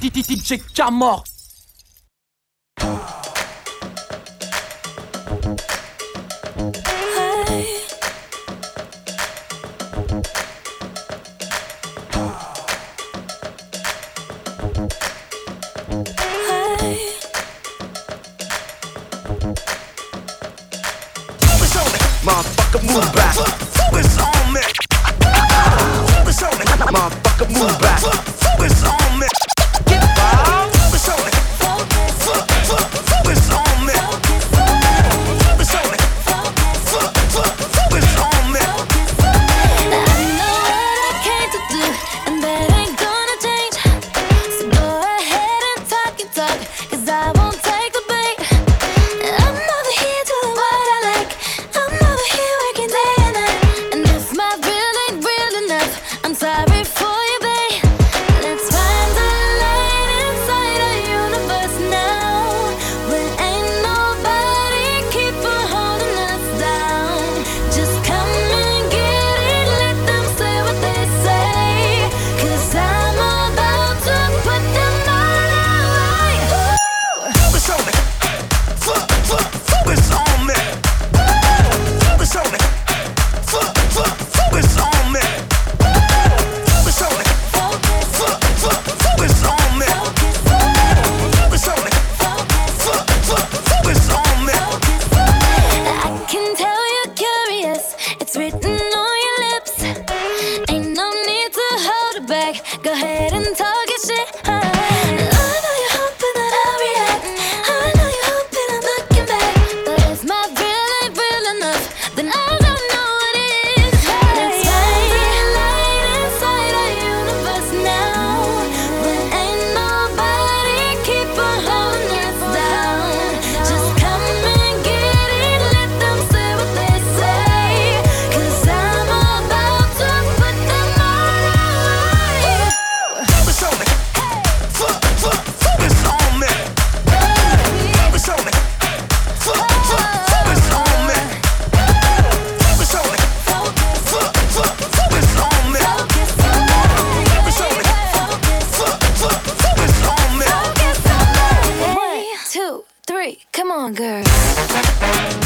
DJ Camor. Motherfucker, move back. Focus on me. Focus on me. Motherfucker, move back. like go ahead and talk your shit. three. Come on, girl.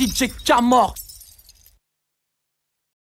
DJ Camor